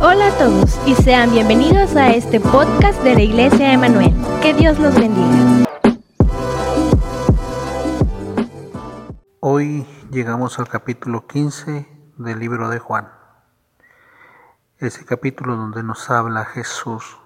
Hola a todos y sean bienvenidos a este podcast de la Iglesia Emanuel. Que Dios los bendiga. Hoy llegamos al capítulo 15 del libro de Juan. Ese capítulo donde nos habla Jesús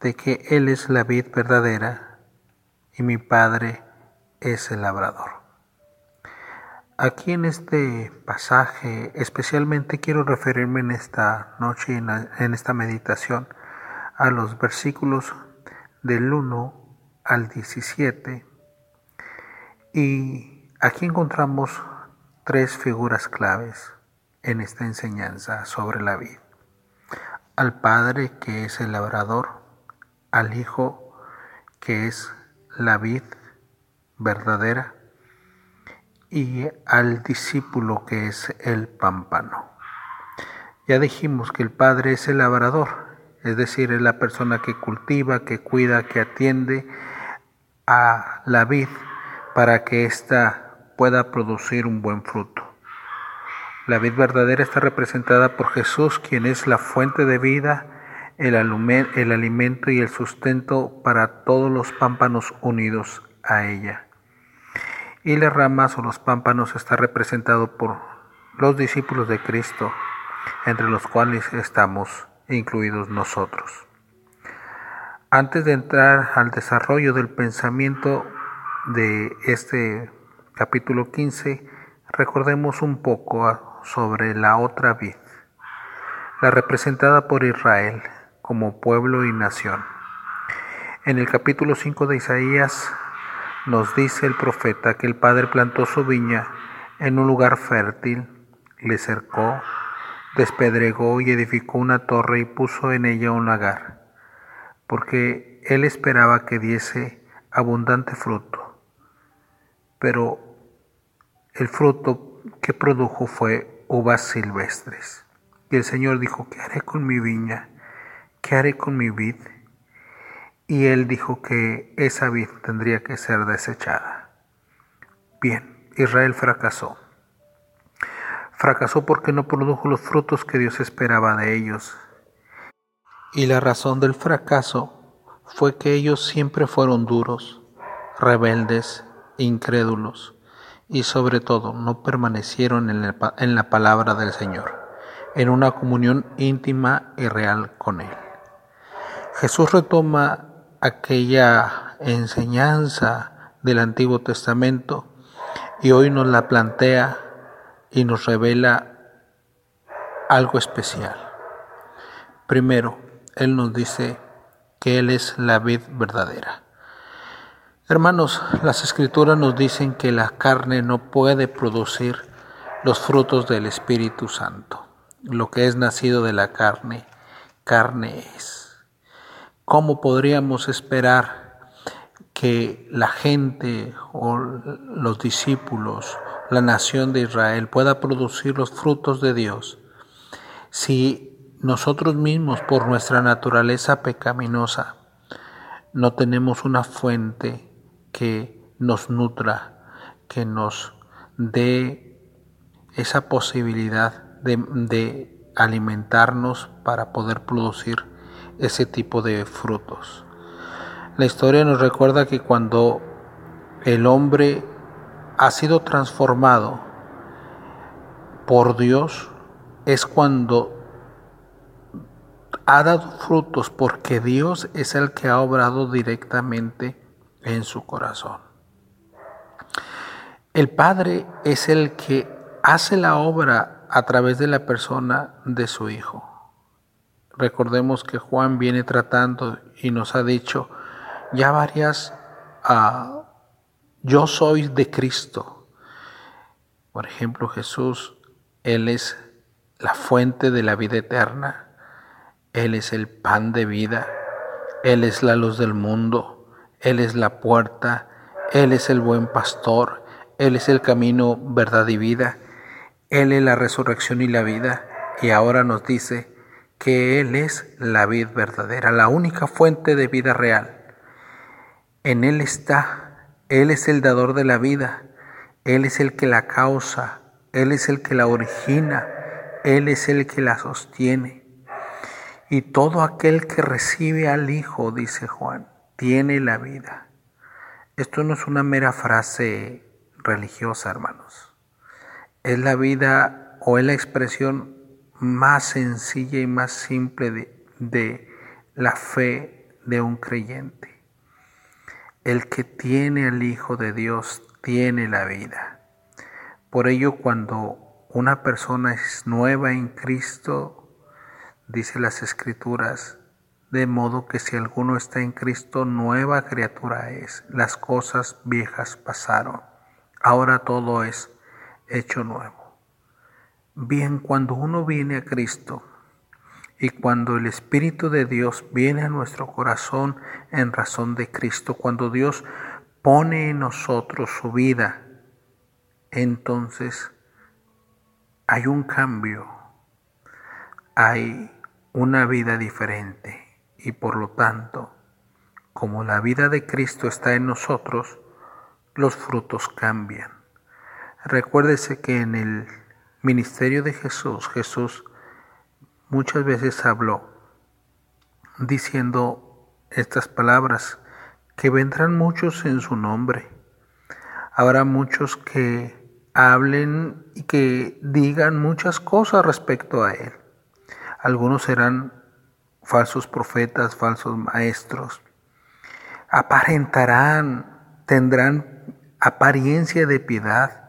de que Él es la vid verdadera y mi Padre es el labrador. Aquí en este pasaje especialmente quiero referirme en esta noche, en, esta meditación, a los versículos del 1 al 17. Y aquí encontramos tres figuras claves en esta enseñanza sobre la vida. Al Padre que es el labrador, al Hijo que es la vid verdadera, y al discípulo que es el pámpano. Ya dijimos que el Padre es el labrador, es decir, es la persona que cultiva, que cuida, que atiende a la vid para que ésta pueda producir un buen fruto. La vid verdadera está representada por Jesús, quien es la fuente de vida, el, el alimento y el sustento para todos los pámpanos unidos a ella y las ramas o los pámpanos está representado por los discípulos de Cristo, entre los cuales estamos incluidos nosotros. Antes de entrar al desarrollo del pensamiento de este capítulo 15, recordemos un poco sobre la otra vid, la representada por Israel como pueblo y nación. En el capítulo 5 de Isaías nos dice el profeta que el Padre plantó su viña en un lugar fértil, le cercó, despedregó y edificó una torre y puso en ella un lagar, porque él esperaba que diese abundante fruto. Pero el fruto que produjo fue uvas silvestres. Y el Señor dijo, ¿qué haré con mi viña? ¿Qué haré con mi vid? Y él dijo que esa vid tendría que ser desechada. Bien, Israel fracasó. Fracasó porque no produjo los frutos que Dios esperaba de ellos. Y la razón del fracaso fue que ellos siempre fueron duros, rebeldes, incrédulos y sobre todo no permanecieron en la, en la palabra del Señor, en una comunión íntima y real con Él. Jesús retoma aquella enseñanza del Antiguo Testamento y hoy nos la plantea y nos revela algo especial. Primero, Él nos dice que Él es la vid verdadera. Hermanos, las escrituras nos dicen que la carne no puede producir los frutos del Espíritu Santo. Lo que es nacido de la carne, carne es. ¿Cómo podríamos esperar que la gente o los discípulos, la nación de Israel pueda producir los frutos de Dios si nosotros mismos por nuestra naturaleza pecaminosa no tenemos una fuente que nos nutra, que nos dé esa posibilidad de, alimentarnos para poder producir ese tipo de frutos. La historia nos recuerda que cuando el hombre ha sido transformado por Dios, es cuando ha dado frutos porque Dios es el que ha obrado directamente en su corazón. El Padre es el que hace la obra a través de la persona de su Hijo. Recordemos que Juan viene tratando y nos ha dicho ya varias, uh, yo soy de Cristo. Por ejemplo, Jesús, Él es la fuente de la vida eterna, Él es el pan de vida, Él es la luz del mundo, Él es la puerta, Él es el buen pastor, Él es el camino, verdad y vida, Él es la resurrección y la vida. Y ahora nos dice, que Él es la vid verdadera, la única fuente de vida real. En Él está, Él es el dador de la vida, Él es el que la causa, Él es el que la origina, Él es el que la sostiene. Y todo aquel que recibe al Hijo, dice Juan, tiene la vida. Esto no es una mera frase religiosa, hermanos. Es la vida o es la expresión más sencilla y más simple de, de la fe de un creyente. El que tiene al Hijo de Dios tiene la vida. Por ello, cuando una persona es nueva en Cristo, dice las Escrituras, de modo que si alguno está en Cristo, nueva criatura es. Las cosas viejas pasaron. Ahora todo es hecho nuevo. Bien, cuando uno viene a Cristo, y cuando el Espíritu de Dios viene a nuestro corazón en razón de Cristo, cuando Dios pone en nosotros su vida, entonces hay un cambio, hay una vida diferente y por lo tanto, como la vida de Cristo está en nosotros, los frutos cambian. Recuérdese que en el ministerio de Jesús, Jesús muchas veces habló diciendo estas palabras, que vendrán muchos en su nombre. Habrá muchos que hablen y que digan muchas cosas respecto a Él. Algunos serán falsos profetas, falsos maestros. Aparentarán, tendrán apariencia de piedad,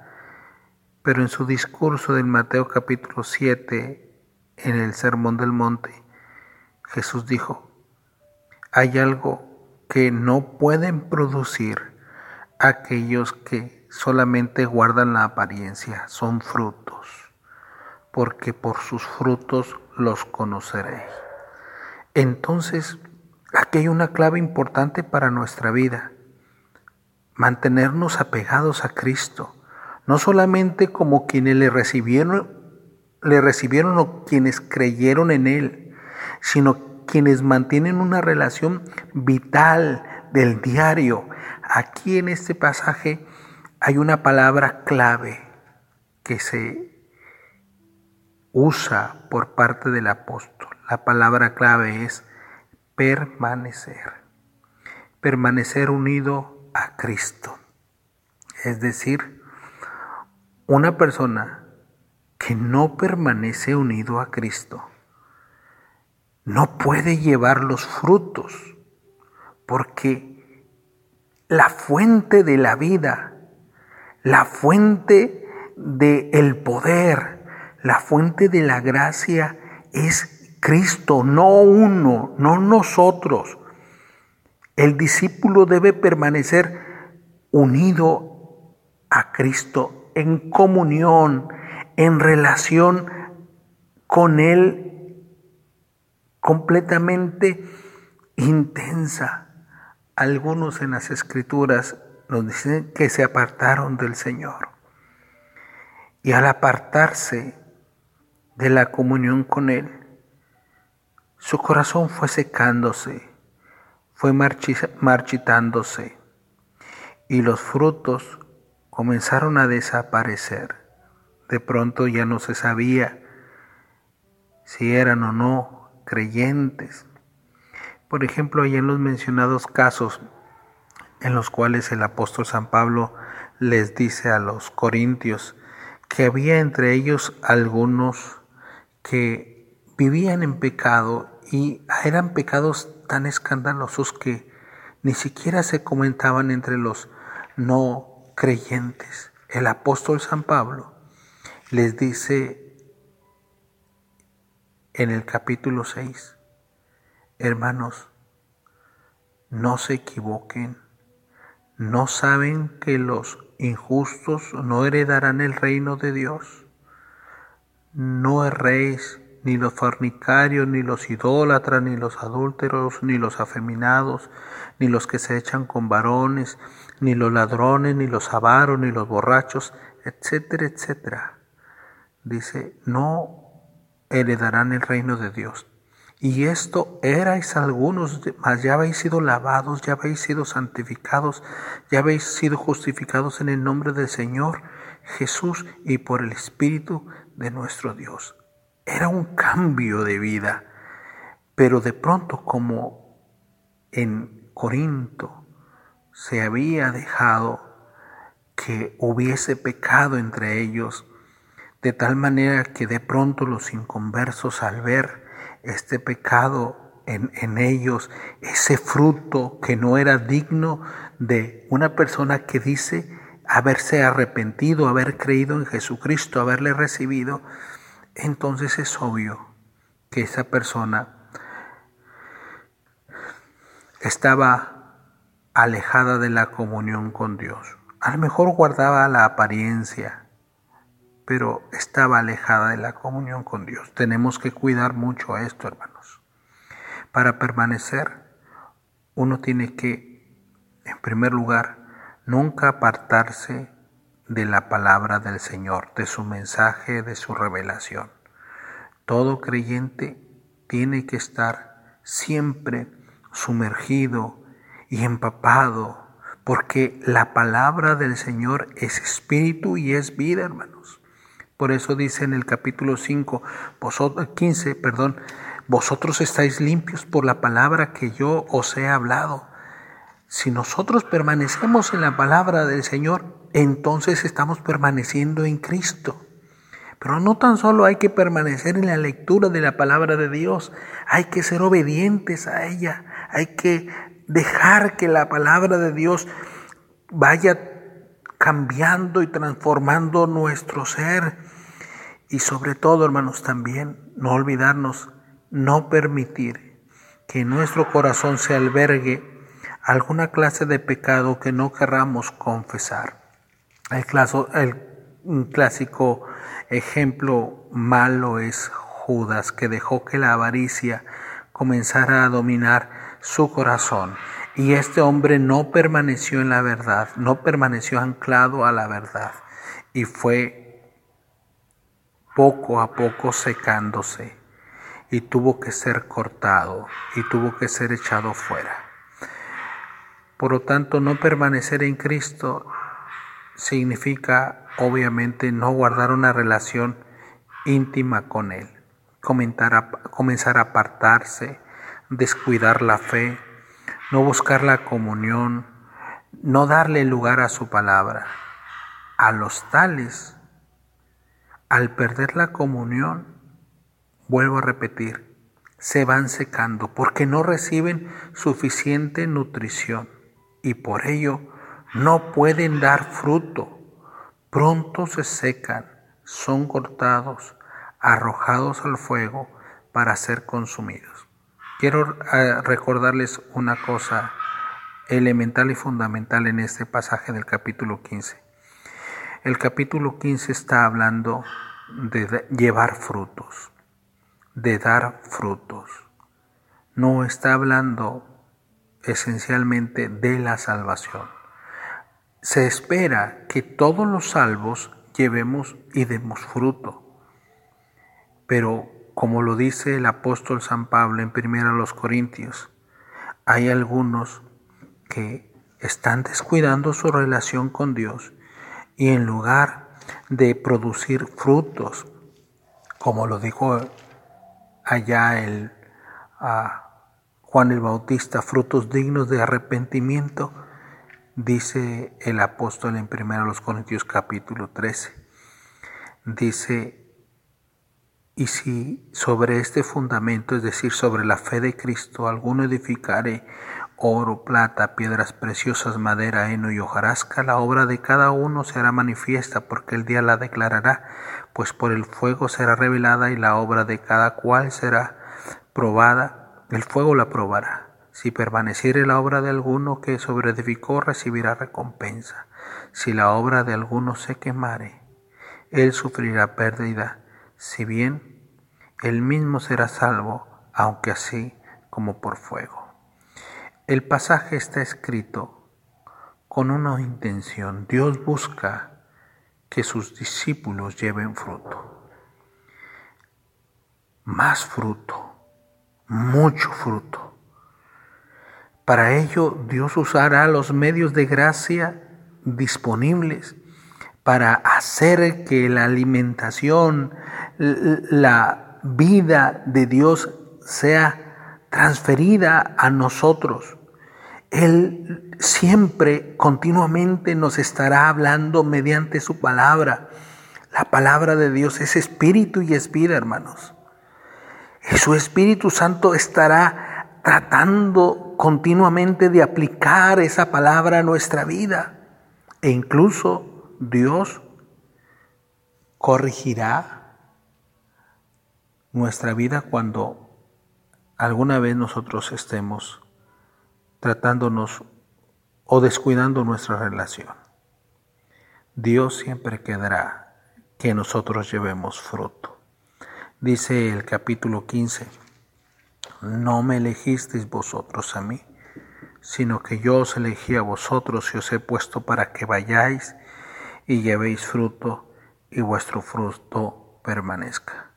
pero en su discurso del Mateo capítulo 7 en el Sermón del Monte, Jesús dijo, hay algo que no pueden producir aquellos que solamente guardan la apariencia, son frutos, porque por sus frutos los conoceréis. Entonces, aquí hay una clave importante para nuestra vida, mantenernos apegados a Cristo, no solamente como quienes le recibieron le recibieron o quienes creyeron en Él, sino quienes mantienen una relación vital del diario. Aquí en este pasaje hay una palabra clave que se usa por parte del apóstol. La palabra clave es permanecer. Permanecer unido a Cristo. Es decir, una persona que no permanece unido a Cristo no puede llevar los frutos, porque la fuente de la vida, la fuente del el poder, la fuente de la gracia es Cristo, no uno, no nosotros. El discípulo debe permanecer unido a Cristo en comunión, en relación con Él completamente intensa. Algunos en las escrituras nos dicen que se apartaron del Señor. Y al apartarse de la comunión con Él, su corazón fue secándose, fue marchitándose y los frutos comenzaron a desaparecer. De pronto ya no se sabía si eran o no creyentes. Por ejemplo, hay en los mencionados casos en los cuales el apóstol San Pablo les dice a los corintios que había entre ellos algunos que vivían en pecado y eran pecados tan escandalosos que ni siquiera se comentaban entre los no creyentes. El apóstol San Pablo les dice en el capítulo 6, hermanos, no se equivoquen, no saben que los injustos no heredarán el reino de Dios. No erréis ni los fornicarios, ni los idólatras, ni los adúlteros, ni los afeminados, ni los que se echan con varones, ni los ladrones, ni los avaros, ni los borrachos, etcétera, etcétera dice, no heredarán el reino de Dios. Y esto erais algunos, mas ya habéis sido lavados, ya habéis sido santificados, ya habéis sido justificados en el nombre del Señor Jesús y por el Espíritu de nuestro Dios. Era un cambio de vida, pero de pronto como en Corinto se había dejado que hubiese pecado entre ellos, de tal manera que de pronto los inconversos al ver este pecado en, en, ellos, ese fruto que no era digno de una persona que dice haberse arrepentido, haber creído en Jesucristo, haberle recibido, entonces es obvio que esa persona estaba alejada de la comunión con Dios. A lo mejor guardaba la apariencia, pero estaba alejada de la comunión con Dios. Tenemos que cuidar mucho a esto, hermanos. Para permanecer, uno tiene que, en primer lugar, nunca apartarse de la palabra del Señor, de su mensaje, de su revelación. Todo creyente tiene que estar siempre sumergido y empapado, porque la palabra del Señor es espíritu y es vida, hermanos. Por eso dice en el capítulo 5, vosotros, 15, perdón, vosotros estáis limpios por la palabra que yo os he hablado. Si nosotros permanecemos en la palabra del Señor, entonces estamos permaneciendo en Cristo. Pero no tan solo hay que permanecer en la lectura de la palabra de Dios, hay que ser obedientes a ella, hay que dejar que la palabra de Dios vaya cambiando y transformando nuestro ser. Y sobre todo, hermanos, también no olvidarnos, no permitir que en nuestro corazón se albergue alguna clase de pecado que no querramos confesar. El, el clásico ejemplo malo es Judas, que dejó que la avaricia comenzara a dominar su corazón. Y este hombre no permaneció en la verdad, no permaneció anclado a la verdad y fue poco a poco secándose y tuvo que ser cortado y tuvo que ser echado fuera. Por lo tanto, no permanecer en Cristo significa obviamente no guardar una relación íntima con Él, comenzar a, comenzar a apartarse, descuidar la fe, no buscar la comunión, no darle lugar a su palabra. A los tales, al perder la comunión, vuelvo a repetir, se van secando porque no reciben suficiente nutrición y por ello no pueden dar fruto. Pronto se secan, son cortados, arrojados al fuego para ser consumidos. Quiero eh, recordarles una cosa elemental y fundamental en este pasaje del capítulo 15. El capítulo 15 está hablando de llevar frutos, de dar frutos. No está hablando esencialmente de la salvación. Se espera que todos los salvos llevemos y demos fruto. Pero como lo dice el apóstol San Pablo en 1 Corintios, hay algunos que están descuidando su relación con Dios y en lugar de producir frutos, como lo dijo allá el Juan el Bautista, frutos dignos de arrepentimiento, dice el apóstol en 1 Corintios capítulo 13. Dice, y si sobre este fundamento, es decir, sobre la fe de Cristo, alguno edificare oro, plata, piedras preciosas, madera, heno y hojarasca, la obra de cada uno será manifiesta, porque el día la declarará, pues por el fuego será revelada y la obra de cada cual será probada, el fuego la probará. Si permaneciere la obra de alguno que sobreedificó, recibirá recompensa. Si la obra de alguno se quemare, él sufrirá pérdida si bien él mismo será salvo, aunque así como por fuego. El pasaje está escrito con una intención. Dios busca que sus discípulos lleven fruto. Más fruto, mucho fruto. Para ello Dios usará los medios de gracia disponibles para hacer que la alimentación, la, vida de Dios sea transferida a nosotros. Él siempre, continuamente nos estará hablando mediante su palabra. La palabra de Dios es espíritu y es vida, hermanos. Y su Espíritu Santo estará tratando continuamente de aplicar esa palabra a nuestra vida. E incluso Dios corregirá nuestra vida cuando alguna vez nosotros estemos tratándonos o descuidando nuestra relación. Dios siempre quedará que nosotros llevemos fruto. Dice el capítulo 15, no me elegisteis vosotros a mí, sino que yo os elegí a vosotros y os he puesto para que vayáis y llevéis fruto y vuestro fruto permanezca.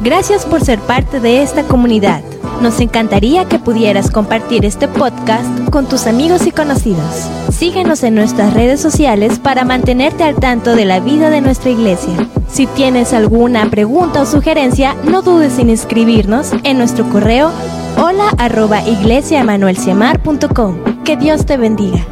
Gracias por ser parte de esta comunidad. Nos encantaría que pudieras compartir este podcast con tus amigos y conocidos. Síguenos en nuestras redes sociales para mantenerte al tanto de la vida de nuestra iglesia. Si tienes alguna pregunta o sugerencia, no dudes en inscribirnos en nuestro correo hola arroba Que Dios te bendiga.